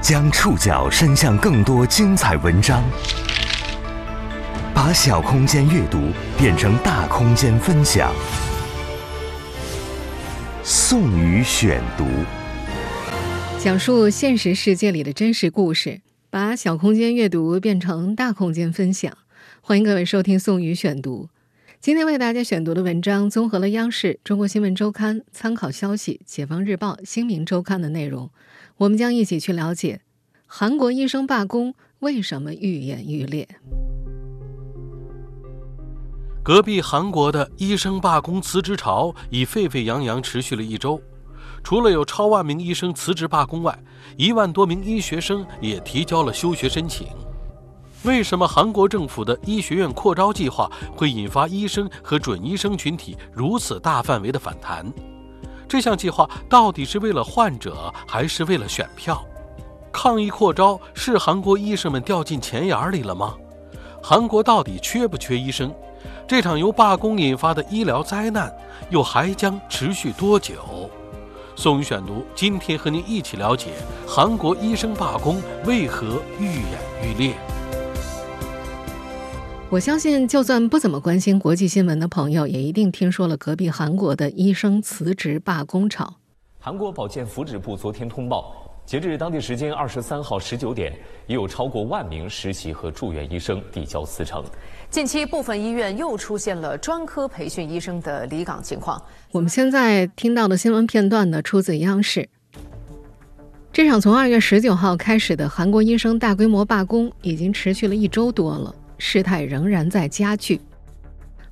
将触角伸向更多精彩文章，把小空间阅读变成大空间分享。宋宇选读，讲述现实世界里的真实故事，把小空间阅读变成大空间分享。欢迎各位收听宋宇选读。今天为大家选读的文章综合了央视、中国新闻周刊、参考消息、解放日报、新民周刊的内容。我们将一起去了解韩国医生罢工为什么愈演愈烈。隔壁韩国的医生罢工辞职潮已沸沸扬扬持续了一周，除了有超万名医生辞职罢工外，一万多名医学生也提交了休学申请。为什么韩国政府的医学院扩招计划会引发医生和准医生群体如此大范围的反弹？这项计划到底是为了患者，还是为了选票？抗议扩招是韩国医生们掉进钱眼里了吗？韩国到底缺不缺医生？这场由罢工引发的医疗灾难又还将持续多久？宋宇选读，今天和您一起了解韩国医生罢工为何愈演愈烈。我相信，就算不怎么关心国际新闻的朋友，也一定听说了隔壁韩国的医生辞职罢工潮。韩国保健福祉部昨天通报，截至当地时间二十三号十九点，已有超过万名实习和住院医生递交辞呈。近期，部分医院又出现了专科培训医生的离岗情况。我们现在听到的新闻片段呢，出自央视。这场从二月十九号开始的韩国医生大规模罢工，已经持续了一周多了。事态仍然在加剧。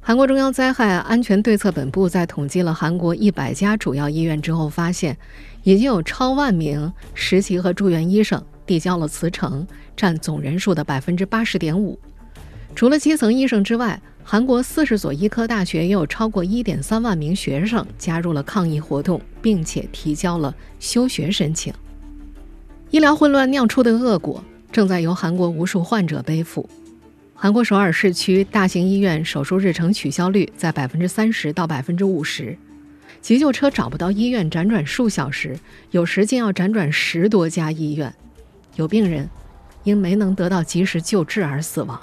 韩国中央灾害安全对策本部在统计了韩国一百家主要医院之后，发现已经有超万名实习和住院医生递交了辞呈，占总人数的百分之八十点五。除了基层医生之外，韩国四十所医科大学也有超过一点三万名学生加入了抗议活动，并且提交了休学申请。医疗混乱酿出的恶果，正在由韩国无数患者背负。韩国首尔市区大型医院手术日程取消率在百分之三十到百分之五十，急救车找不到医院，辗转数小时，有时竟要辗转十多家医院，有病人因没能得到及时救治而死亡。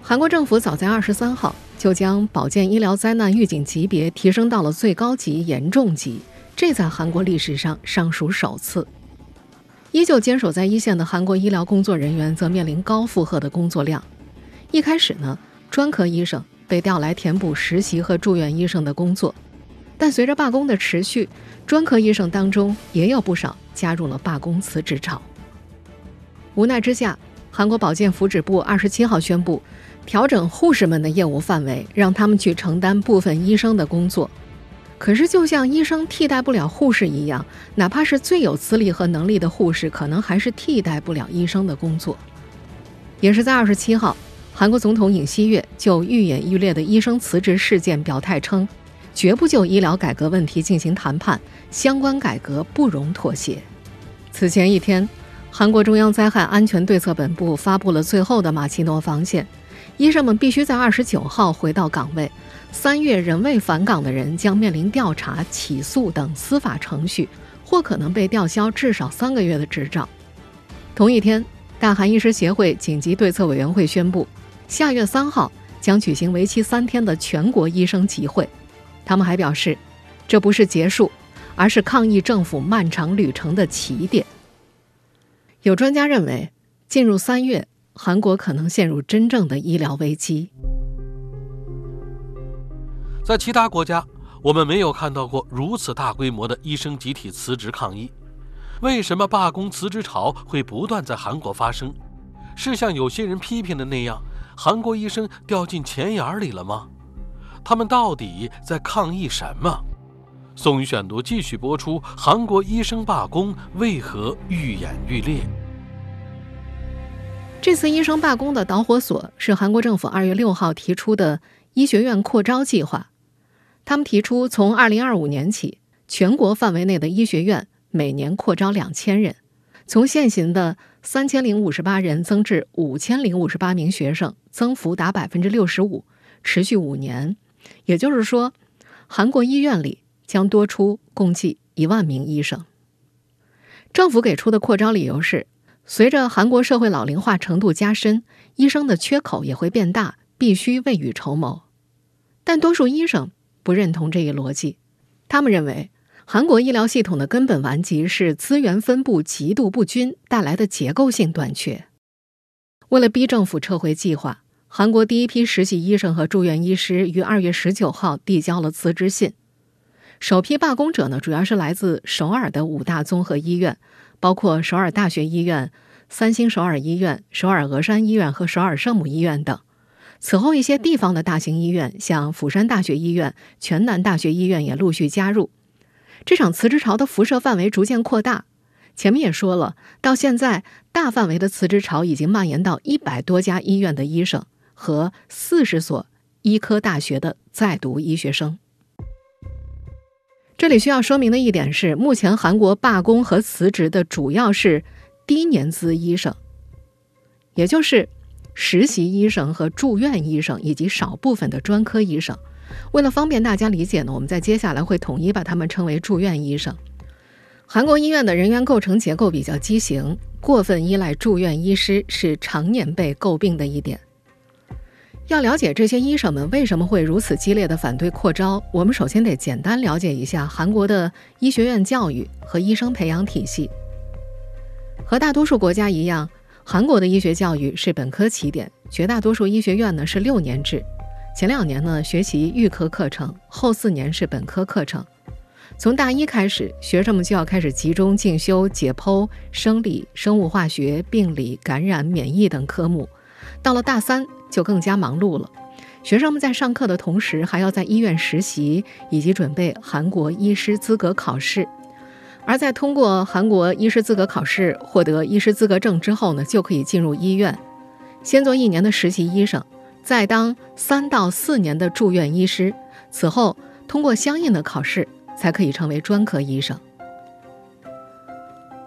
韩国政府早在二十三号就将保健医疗灾难预警级别提升到了最高级严重级，这在韩国历史上尚属首次。依旧坚守在一线的韩国医疗工作人员则面临高负荷的工作量。一开始呢，专科医生被调来填补实习和住院医生的工作，但随着罢工的持续，专科医生当中也有不少加入了罢工辞职潮。无奈之下，韩国保健福祉部二十七号宣布，调整护士们的业务范围，让他们去承担部分医生的工作。可是，就像医生替代不了护士一样，哪怕是最有资历和能力的护士，可能还是替代不了医生的工作。也是在二十七号。韩国总统尹锡悦就愈演愈烈的医生辞职事件表态称，绝不就医疗改革问题进行谈判，相关改革不容妥协。此前一天，韩国中央灾害安全对策本部发布了最后的马奇诺防线，医生们必须在二十九号回到岗位，三月仍未返岗的人将面临调查、起诉等司法程序，或可能被吊销至少三个月的执照。同一天，大韩医师协会紧急对策委员会宣布。下月三号将举行为期三天的全国医生集会，他们还表示，这不是结束，而是抗议政府漫长旅程的起点。有专家认为，进入三月，韩国可能陷入真正的医疗危机。在其他国家，我们没有看到过如此大规模的医生集体辞职抗议。为什么罢工辞职潮会不断在韩国发生？是像有些人批评的那样？韩国医生掉进钱眼里了吗？他们到底在抗议什么？宋宇选读继续播出：韩国医生罢工为何愈演愈烈？这次医生罢工的导火索是韩国政府二月六号提出的医学院扩招计划。他们提出，从二零二五年起，全国范围内的医学院每年扩招两千人，从现行的。三千零五十八人增至五千零五十八名学生，增幅达百分之六十五，持续五年。也就是说，韩国医院里将多出共计一万名医生。政府给出的扩招理由是，随着韩国社会老龄化程度加深，医生的缺口也会变大，必须未雨绸缪。但多数医生不认同这一逻辑，他们认为。韩国医疗系统的根本顽疾是资源分布极度不均带来的结构性短缺。为了逼政府撤回计划，韩国第一批实习医生和住院医师于二月十九号递交了辞职信。首批罢工者呢，主要是来自首尔的五大综合医院，包括首尔大学医院、三星首尔医院、首尔峨山医院和首尔圣母医院等。此后，一些地方的大型医院，像釜山大学医院、全南大学医院也陆续加入。这场辞职潮的辐射范围逐渐扩大，前面也说了，到现在大范围的辞职潮已经蔓延到一百多家医院的医生和四十所医科大学的在读医学生。这里需要说明的一点是，目前韩国罢工和辞职的主要是低年资医生，也就是实习医生和住院医生以及少部分的专科医生。为了方便大家理解呢，我们在接下来会统一把他们称为住院医生。韩国医院的人员构成结构比较畸形，过分依赖住院医师是常年被诟病的一点。要了解这些医生们为什么会如此激烈的反对扩招，我们首先得简单了解一下韩国的医学院教育和医生培养体系。和大多数国家一样，韩国的医学教育是本科起点，绝大多数医学院呢是六年制。前两年呢，学习预科课程；后四年是本科课程。从大一开始，学生们就要开始集中进修解剖、生理、生物化学、病理、感染、免疫等科目。到了大三，就更加忙碌了。学生们在上课的同时，还要在医院实习，以及准备韩国医师资格考试。而在通过韩国医师资格考试，获得医师资格证之后呢，就可以进入医院，先做一年的实习医生。再当三到四年的住院医师，此后通过相应的考试，才可以成为专科医生。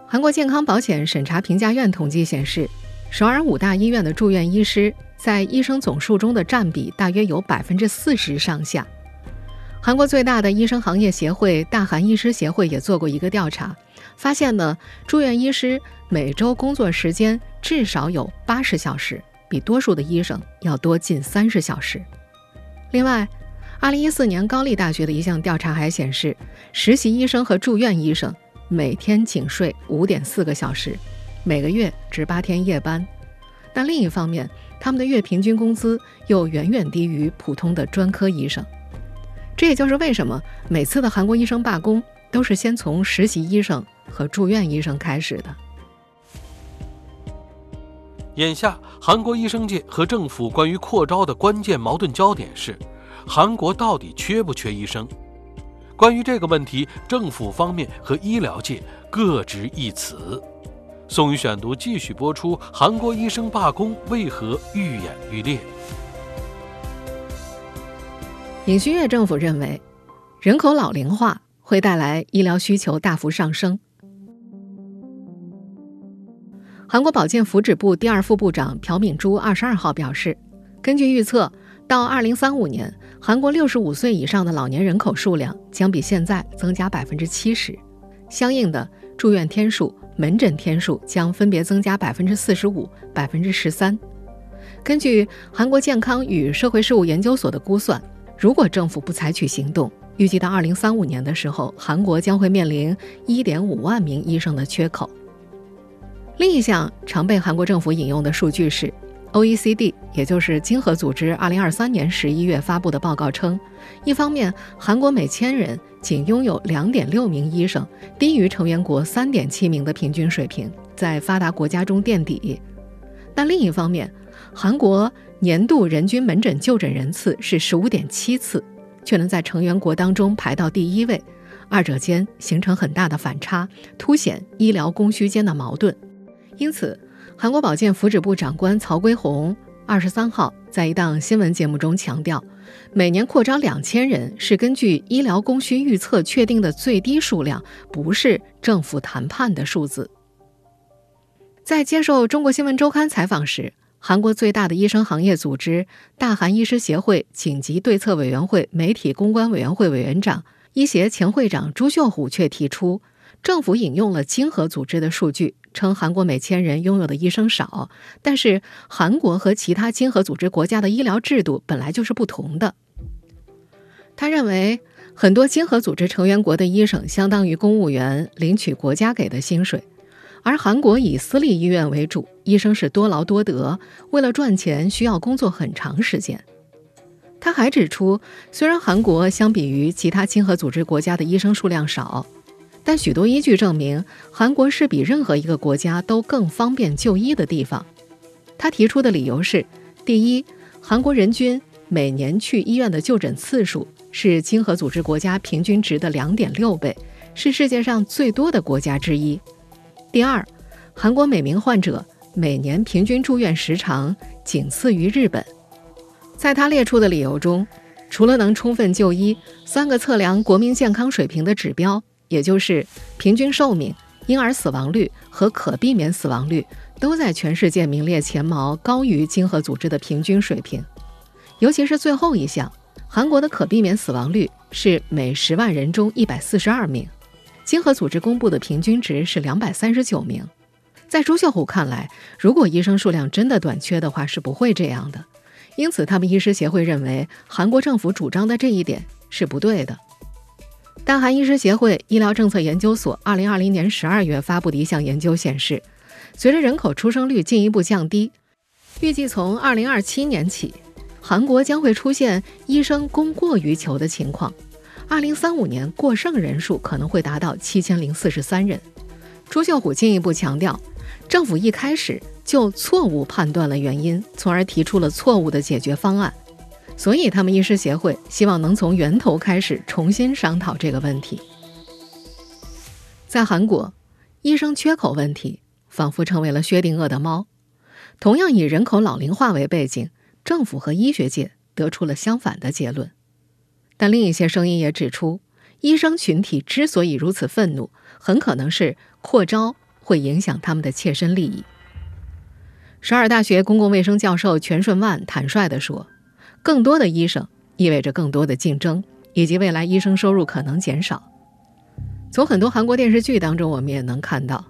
韩国健康保险审查评价院统计显示，首尔五大医院的住院医师在医生总数中的占比大约有百分之四十上下。韩国最大的医生行业协会大韩医师协会也做过一个调查，发现呢，住院医师每周工作时间至少有八十小时。比多数的医生要多近三十小时。另外，二零一四年高丽大学的一项调查还显示，实习医生和住院医生每天仅睡五点四个小时，每个月值八天夜班。但另一方面，他们的月平均工资又远远低于普通的专科医生。这也就是为什么每次的韩国医生罢工都是先从实习医生和住院医生开始的。眼下，韩国医生界和政府关于扩招的关键矛盾焦点是：韩国到底缺不缺医生？关于这个问题，政府方面和医疗界各执一词。宋宇选读继续播出：韩国医生罢工为何愈演愈烈？尹锡悦政府认为，人口老龄化会带来医疗需求大幅上升。韩国保健福祉部第二副部长朴敏珠二十二号表示，根据预测，到二零三五年，韩国六十五岁以上的老年人口数量将比现在增加百分之七十，相应的住院天数、门诊天数将分别增加百分之四十五、百分之十三。根据韩国健康与社会事务研究所的估算，如果政府不采取行动，预计到二零三五年的时候，韩国将会面临一点五万名医生的缺口。另一项常被韩国政府引用的数据是，OECD，也就是经合组织，2023年11月发布的报告称，一方面，韩国每千人仅拥有2.6名医生，低于成员国3.7名的平均水平，在发达国家中垫底；但另一方面，韩国年度人均门诊就诊人次是15.7次，却能在成员国当中排到第一位，二者间形成很大的反差，凸显医疗供需间的矛盾。因此，韩国保健福祉部长官曹圭宏二十三号在一档新闻节目中强调，每年扩招两千人是根据医疗供需预测确定的最低数量，不是政府谈判的数字。在接受中国新闻周刊采访时，韩国最大的医生行业组织大韩医师协会紧急对策委员会媒体公关委员会委员长、医协前会长朱秀虎却提出。政府引用了经合组织的数据，称韩国每千人拥有的医生少，但是韩国和其他经合组织国家的医疗制度本来就是不同的。他认为，很多经合组织成员国的医生相当于公务员，领取国家给的薪水。而韩国以私立医院为主，医生是多劳多得，为了赚钱需要工作很长时间。他还指出，虽然韩国相比于其他亲和组织国家的医生数量少，但许多依据证明，韩国是比任何一个国家都更方便就医的地方。他提出的理由是：第一，韩国人均每年去医院的就诊次数是经合组织国家平均值的两点六倍，是世界上最多的国家之一。第二，韩国每名患者每年平均住院时长仅次于日本。在他列出的理由中，除了能充分就医，三个测量国民健康水平的指标，也就是平均寿命、婴儿死亡率和可避免死亡率，都在全世界名列前茅，高于经合组织的平均水平。尤其是最后一项，韩国的可避免死亡率是每十万人中一百四十二名。经合组织公布的平均值是两百三十九名，在朱秀虎看来，如果医生数量真的短缺的话，是不会这样的。因此，他们医师协会认为韩国政府主张的这一点是不对的。大韩医师协会医疗政策研究所二零二零年十二月发布的一项研究显示，随着人口出生率进一步降低，预计从二零二七年起，韩国将会出现医生供过于求的情况。二零三五年过剩人数可能会达到七千零四十三人。朱秀虎进一步强调，政府一开始就错误判断了原因，从而提出了错误的解决方案。所以，他们医师协会希望能从源头开始重新商讨这个问题。在韩国，医生缺口问题仿佛成为了薛定谔的猫。同样以人口老龄化为背景，政府和医学界得出了相反的结论。但另一些声音也指出，医生群体之所以如此愤怒，很可能是扩招会影响他们的切身利益。首尔大学公共卫生教授全顺万坦率地说：“更多的医生意味着更多的竞争，以及未来医生收入可能减少。”从很多韩国电视剧当中，我们也能看到，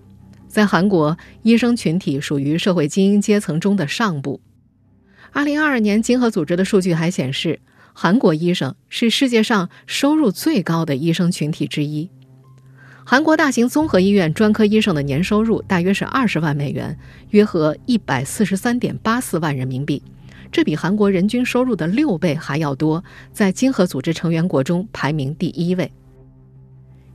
在韩国，医生群体属于社会精英阶层中的上部。二零二二年，经合组织的数据还显示。韩国医生是世界上收入最高的医生群体之一。韩国大型综合医院专科医生的年收入大约是二十万美元，约合一百四十三点八四万人民币，这比韩国人均收入的六倍还要多，在经合组织成员国中排名第一位。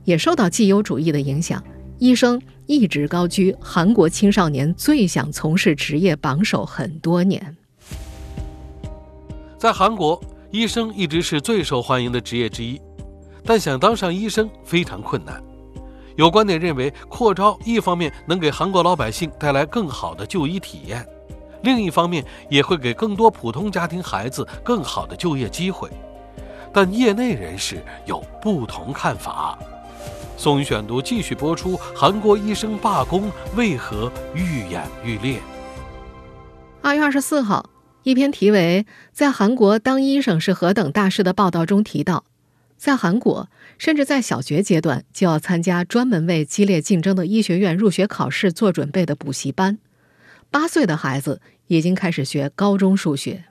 也受到绩优主义的影响，医生一直高居韩国青少年最想从事职业榜首很多年。在韩国。医生一直是最受欢迎的职业之一，但想当上医生非常困难。有观点认为，扩招一方面能给韩国老百姓带来更好的就医体验，另一方面也会给更多普通家庭孩子更好的就业机会。但业内人士有不同看法。宋宇选读继续播出：韩国医生罢工为何愈演愈烈？二月二十四号。一篇题为《在韩国当医生是何等大事》的报道中提到，在韩国，甚至在小学阶段就要参加专门为激烈竞争的医学院入学考试做准备的补习班。八岁的孩子已经开始学高中数学。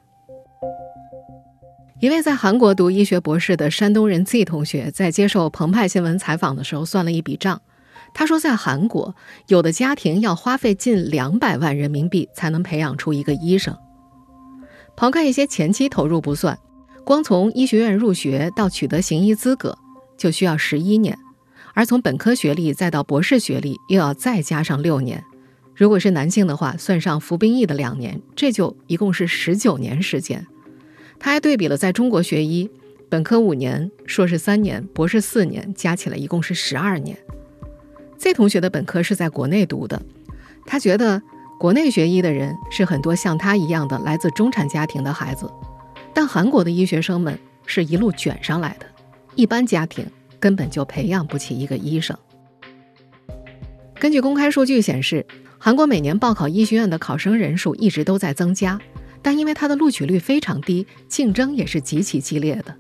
一位在韩国读医学博士的山东人 Z 同学在接受澎湃新闻采访的时候算了一笔账，他说，在韩国，有的家庭要花费近两百万人民币才能培养出一个医生。抛开一些前期投入不算，光从医学院入学到取得行医资格就需要十一年，而从本科学历再到博士学历又要再加上六年。如果是男性的话，算上服兵役的两年，这就一共是十九年时间。他还对比了在中国学医，本科五年，硕士三年，博士四年，加起来一共是十二年。这同学的本科是在国内读的，他觉得。国内学医的人是很多像他一样的来自中产家庭的孩子，但韩国的医学生们是一路卷上来的，一般家庭根本就培养不起一个医生。根据公开数据显示，韩国每年报考医学院的考生人数一直都在增加，但因为它的录取率非常低，竞争也是极其激烈的。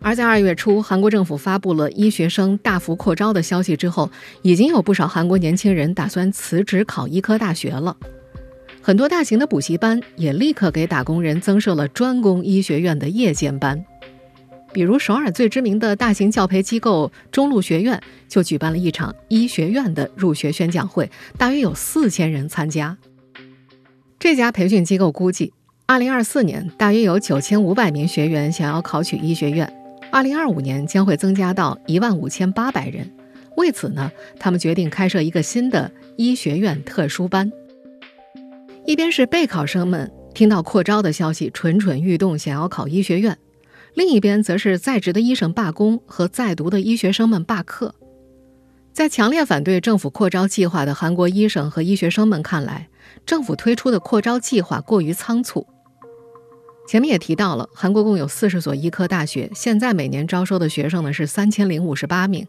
而在二月初，韩国政府发布了医学生大幅扩招的消息之后，已经有不少韩国年轻人打算辞职考医科大学了。很多大型的补习班也立刻给打工人增设了专攻医学院的夜间班。比如首尔最知名的大型教培机构中路学院就举办了一场医学院的入学宣讲会，大约有四千人参加。这家培训机构估计，二零二四年大约有九千五百名学员想要考取医学院。二零二五年将会增加到一万五千八百人。为此呢，他们决定开设一个新的医学院特殊班。一边是备考生们听到扩招的消息蠢蠢欲动，想要考医学院；另一边则是在职的医生罢工和在读的医学生们罢课。在强烈反对政府扩招计划的韩国医生和医学生们看来，政府推出的扩招计划过于仓促。前面也提到了，韩国共有四十所医科大学，现在每年招收的学生呢是三千零五十八名。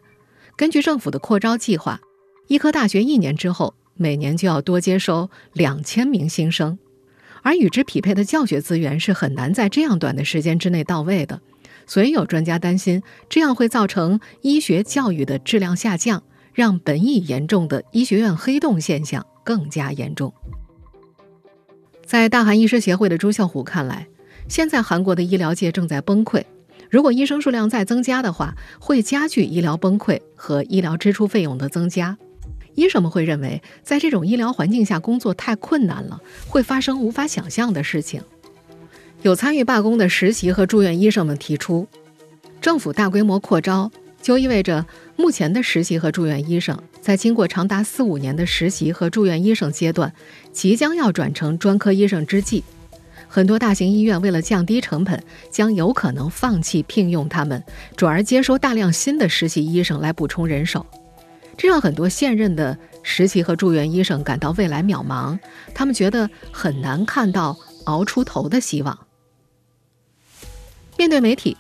根据政府的扩招计划，医科大学一年之后每年就要多接收两千名新生，而与之匹配的教学资源是很难在这样短的时间之内到位的。所以有专家担心，这样会造成医学教育的质量下降，让本已严重的医学院黑洞现象更加严重。在大韩医师协会的朱啸虎看来，现在韩国的医疗界正在崩溃，如果医生数量再增加的话，会加剧医疗崩溃和医疗支出费用的增加。医生们会认为，在这种医疗环境下工作太困难了，会发生无法想象的事情。有参与罢工的实习和住院医生们提出，政府大规模扩招，就意味着目前的实习和住院医生在经过长达四五年的实习和住院医生阶段，即将要转成专科医生之际。很多大型医院为了降低成本，将有可能放弃聘用他们，转而接收大量新的实习医生来补充人手。这让很多现任的实习和住院医生感到未来渺茫，他们觉得很难看到熬出头的希望。面对媒体，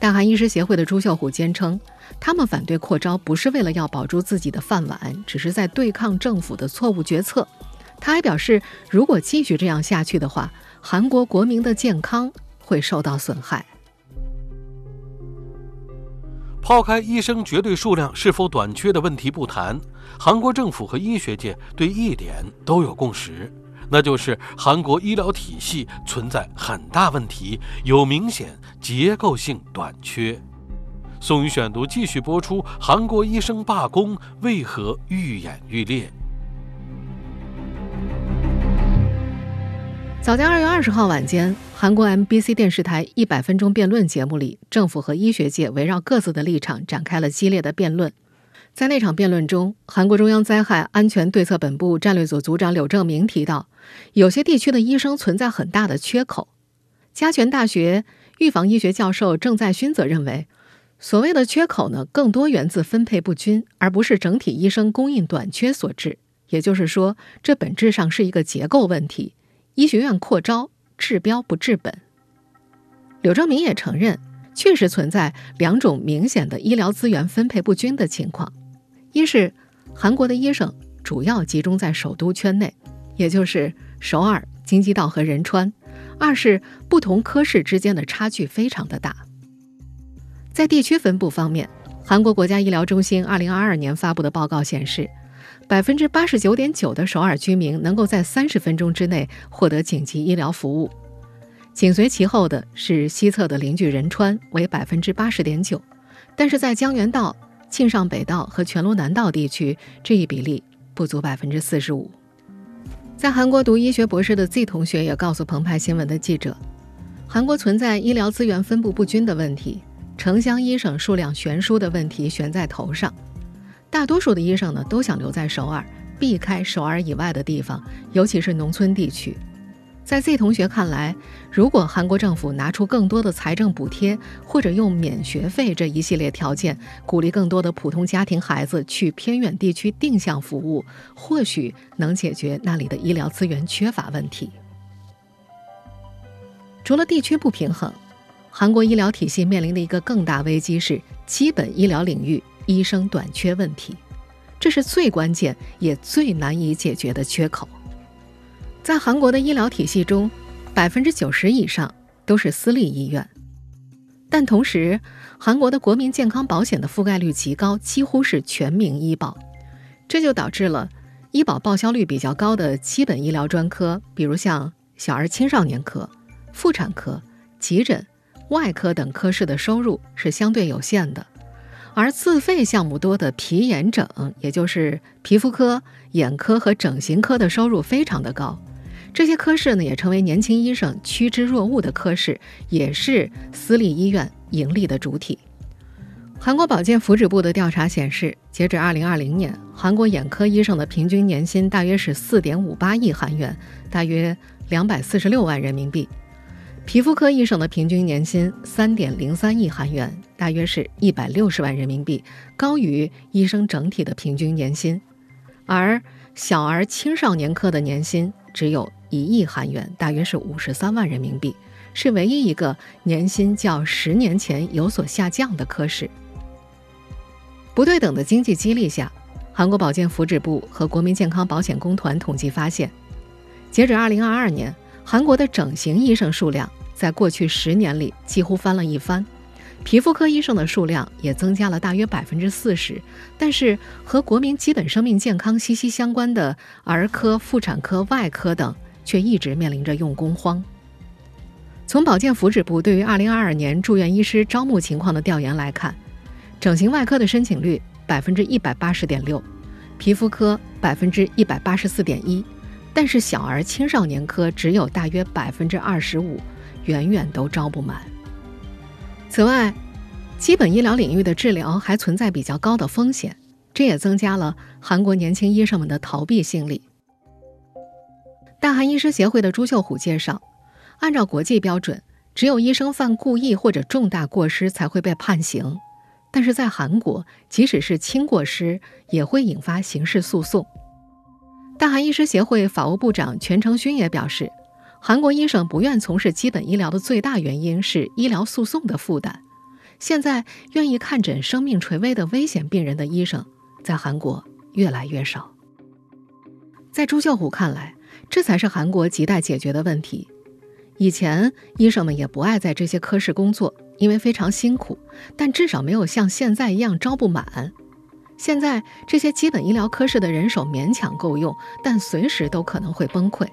大韩医师协会的朱啸虎坚称，他们反对扩招不是为了要保住自己的饭碗，只是在对抗政府的错误决策。他还表示，如果继续这样下去的话，韩国国民的健康会受到损害。抛开医生绝对数量是否短缺的问题不谈，韩国政府和医学界对一点都有共识，那就是韩国医疗体系存在很大问题，有明显结构性短缺。宋宇选读继续播出：韩国医生罢工为何愈演愈烈？早在二月二十号晚间，韩国 MBC 电视台一百分钟辩论节目里，政府和医学界围绕各自的立场展开了激烈的辩论。在那场辩论中，韩国中央灾害安全对策本部战略组组长柳正明提到，有些地区的医生存在很大的缺口。加权大学预防医学教授郑在勋则认为，所谓的缺口呢，更多源自分配不均，而不是整体医生供应短缺所致。也就是说，这本质上是一个结构问题。医学院扩招治标不治本。柳正明也承认，确实存在两种明显的医疗资源分配不均的情况：一是韩国的医生主要集中在首都圈内，也就是首尔、京畿道和仁川；二是不同科室之间的差距非常的大。在地区分布方面，韩国国家医疗中心二零二二年发布的报告显示。百分之八十九点九的首尔居民能够在三十分钟之内获得紧急医疗服务，紧随其后的是西侧的邻居仁川，为百分之八十点九。但是在江原道、庆尚北道和全罗南道地区，这一比例不足百分之四十五。在韩国读医学博士的 Z 同学也告诉澎湃新闻的记者，韩国存在医疗资源分布不均的问题，城乡医生数量悬殊的问题悬在头上。大多数的医生呢都想留在首尔，避开首尔以外的地方，尤其是农村地区。在 Z 同学看来，如果韩国政府拿出更多的财政补贴，或者用免学费这一系列条件，鼓励更多的普通家庭孩子去偏远地区定向服务，或许能解决那里的医疗资源缺乏问题。除了地区不平衡，韩国医疗体系面临的一个更大危机是基本医疗领域。医生短缺问题，这是最关键也最难以解决的缺口。在韩国的医疗体系中，百分之九十以上都是私立医院。但同时，韩国的国民健康保险的覆盖率极高，几乎是全民医保，这就导致了医保报销率比较高的基本医疗专科，比如像小儿青少年科、妇产科、急诊、外科等科室的收入是相对有限的，而自费项目多的皮眼整，也就是皮肤科、眼科和整形科的收入非常的高。这些科室呢，也成为年轻医生趋之若鹜的科室，也是私立医院盈利的主体。韩国保健福祉部的调查显示，截止2020年，韩国眼科医生的平均年薪大约是4.58亿韩元，大约246万人民币；皮肤科医生的平均年薪3.03亿韩元，大约是160万人民币，高于医生整体的平均年薪。而小儿青少年科的年薪只有。一亿韩元，大约是五十三万人民币，是唯一一个年薪较十年前有所下降的科室。不对等的经济激励下，韩国保健福祉部和国民健康保险公团统计发现，截止二零二二年，韩国的整形医生数量在过去十年里几乎翻了一番。皮肤科医生的数量也增加了大约百分之四十，但是和国民基本生命健康息息相关的儿科、妇产科、外科等。却一直面临着用工荒。从保健福祉部对于2022年住院医师招募情况的调研来看，整形外科的申请率百分之一百八十点六，皮肤科百分之一百八十四点一，但是小儿青少年科只有大约百分之二十五，远远都招不满。此外，基本医疗领域的治疗还存在比较高的风险，这也增加了韩国年轻医生们的逃避心理。大韩医师协会的朱秀虎介绍，按照国际标准，只有医生犯故意或者重大过失才会被判刑。但是在韩国，即使是轻过失，也会引发刑事诉讼。大韩医师协会法务部长全成勋也表示，韩国医生不愿从事基本医疗的最大原因是医疗诉讼的负担。现在，愿意看诊生命垂危的危险病人的医生，在韩国越来越少。在朱秀虎看来，这才是韩国亟待解决的问题。以前医生们也不爱在这些科室工作，因为非常辛苦，但至少没有像现在一样招不满。现在这些基本医疗科室的人手勉强够用，但随时都可能会崩溃。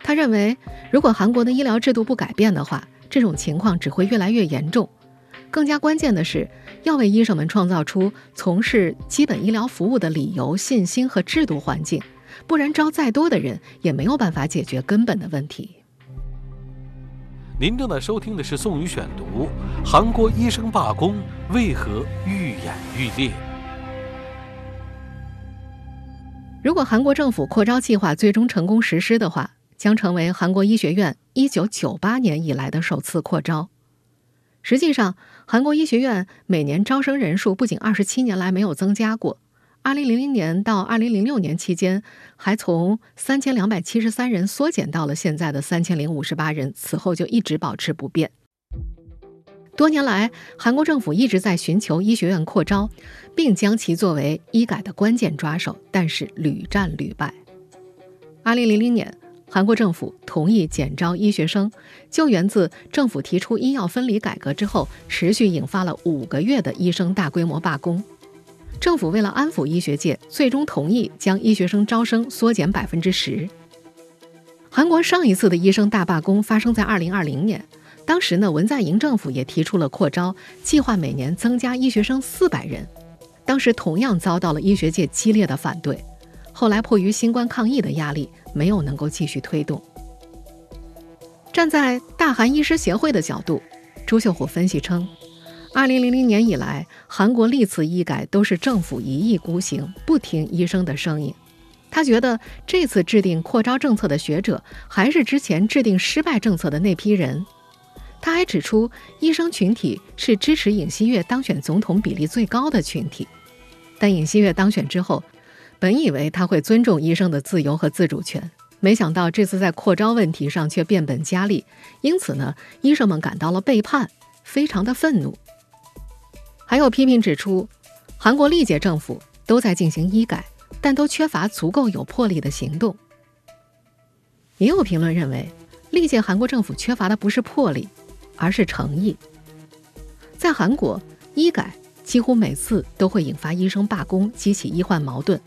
他认为，如果韩国的医疗制度不改变的话，这种情况只会越来越严重。更加关键的是，要为医生们创造出从事基本医疗服务的理由、信心和制度环境。不然，招再多的人也没有办法解决根本的问题。您正在收听的是《宋宇选读》，韩国医生罢工为何愈演愈烈？如果韩国政府扩招计划最终成功实施的话，将成为韩国医学院一九九八年以来的首次扩招。实际上，韩国医学院每年招生人数不仅二十七年来没有增加过。二零零零年到二零零六年期间，还从三千两百七十三人缩减到了现在的三千零五十八人，此后就一直保持不变。多年来，韩国政府一直在寻求医学院扩招，并将其作为医改的关键抓手，但是屡战屡败。二零零零年，韩国政府同意减招医学生，就源自政府提出医药分离改革之后，持续引发了五个月的医生大规模罢工。政府为了安抚医学界，最终同意将医学生招生缩减百分之十。韩国上一次的医生大罢工发生在二零二零年，当时呢文在寅政府也提出了扩招计划，每年增加医学生四百人。当时同样遭到了医学界激烈的反对，后来迫于新冠抗疫的压力，没有能够继续推动。站在大韩医师协会的角度，朱秀虎分析称。二零零零年以来，韩国历次医改都是政府一意孤行，不听医生的声音。他觉得这次制定扩招政策的学者，还是之前制定失败政策的那批人。他还指出，医生群体是支持尹锡悦当选总统比例最高的群体。但尹锡悦当选之后，本以为他会尊重医生的自由和自主权，没想到这次在扩招问题上却变本加厉。因此呢，医生们感到了背叛，非常的愤怒。还有批评指出，韩国历届政府都在进行医改，但都缺乏足够有魄力的行动。也有评论认为，历届韩国政府缺乏的不是魄力，而是诚意。在韩国，医改几乎每次都会引发医生罢工，激起医患矛盾。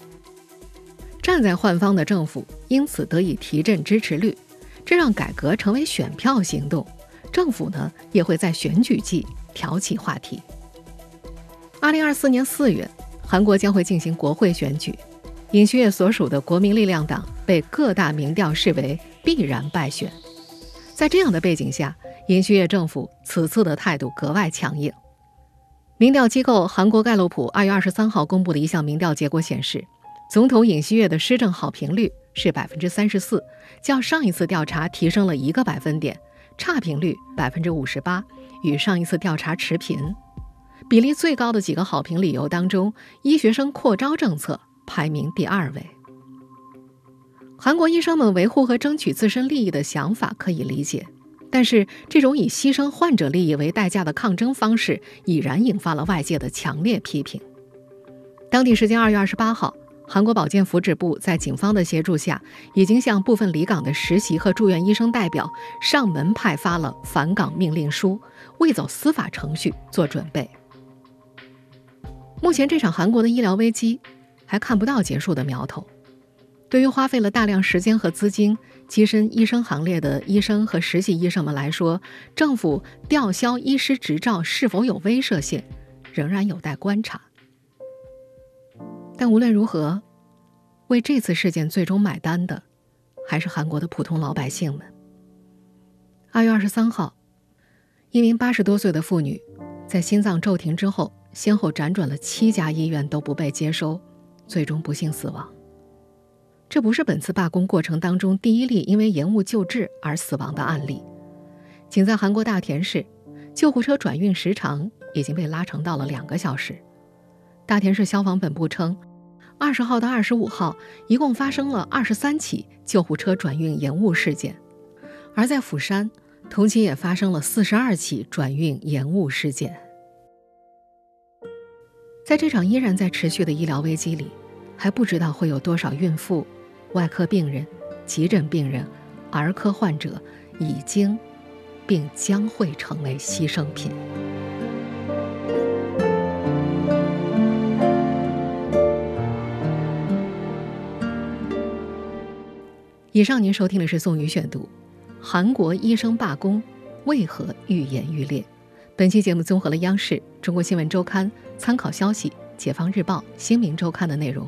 站在患方的政府因此得以提振支持率，这让改革成为选票行动。政府呢也会在选举季挑起话题。二零二四年四月，韩国将会进行国会选举，尹锡悦所属的国民力量党被各大民调视为必然败选。在这样的背景下，尹锡悦政府此次的态度格外强硬。民调机构韩国盖洛普二月二十三号公布的一项民调结果显示，总统尹锡悦的施政好评率是百分之三十四，较上一次调查提升了一个百分点；差评率百分之五十八，与上一次调查持平。比例最高的几个好评理由当中，医学生扩招政策排名第二位。韩国医生们维护和争取自身利益的想法可以理解，但是这种以牺牲患者利益为代价的抗争方式，已然引发了外界的强烈批评。当地时间二月二十八号，韩国保健福祉部在警方的协助下，已经向部分离岗的实习和住院医生代表上门派发了返岗命令书，为走司法程序做准备。目前，这场韩国的医疗危机还看不到结束的苗头。对于花费了大量时间和资金跻身医生行列的医生和实习医生们来说，政府吊销医师执照是否有威慑性，仍然有待观察。但无论如何，为这次事件最终买单的，还是韩国的普通老百姓们。二月二十三号，一名八十多岁的妇女在心脏骤停之后，先后辗转了七家医院都不被接收，最终不幸死亡。这不是本次罢工过程当中第一例因为延误救治而死亡的案例。仅在韩国大田市，救护车转运时长已经被拉长到了两个小时。大田市消防本部称，二十号到二十五号一共发生了二十三起救护车转运延误事件，而在釜山，同期也发生了四十二起转运延误事件。在这场依然在持续的医疗危机里，还不知道会有多少孕妇。外科病人、急诊病人、儿科患者已经并将会成为牺牲品。以上您收听的是宋宇选读，《韩国医生罢工为何愈演愈烈》。本期节目综合了央视、中国新闻周刊、参考消息、解放日报、新民周刊的内容。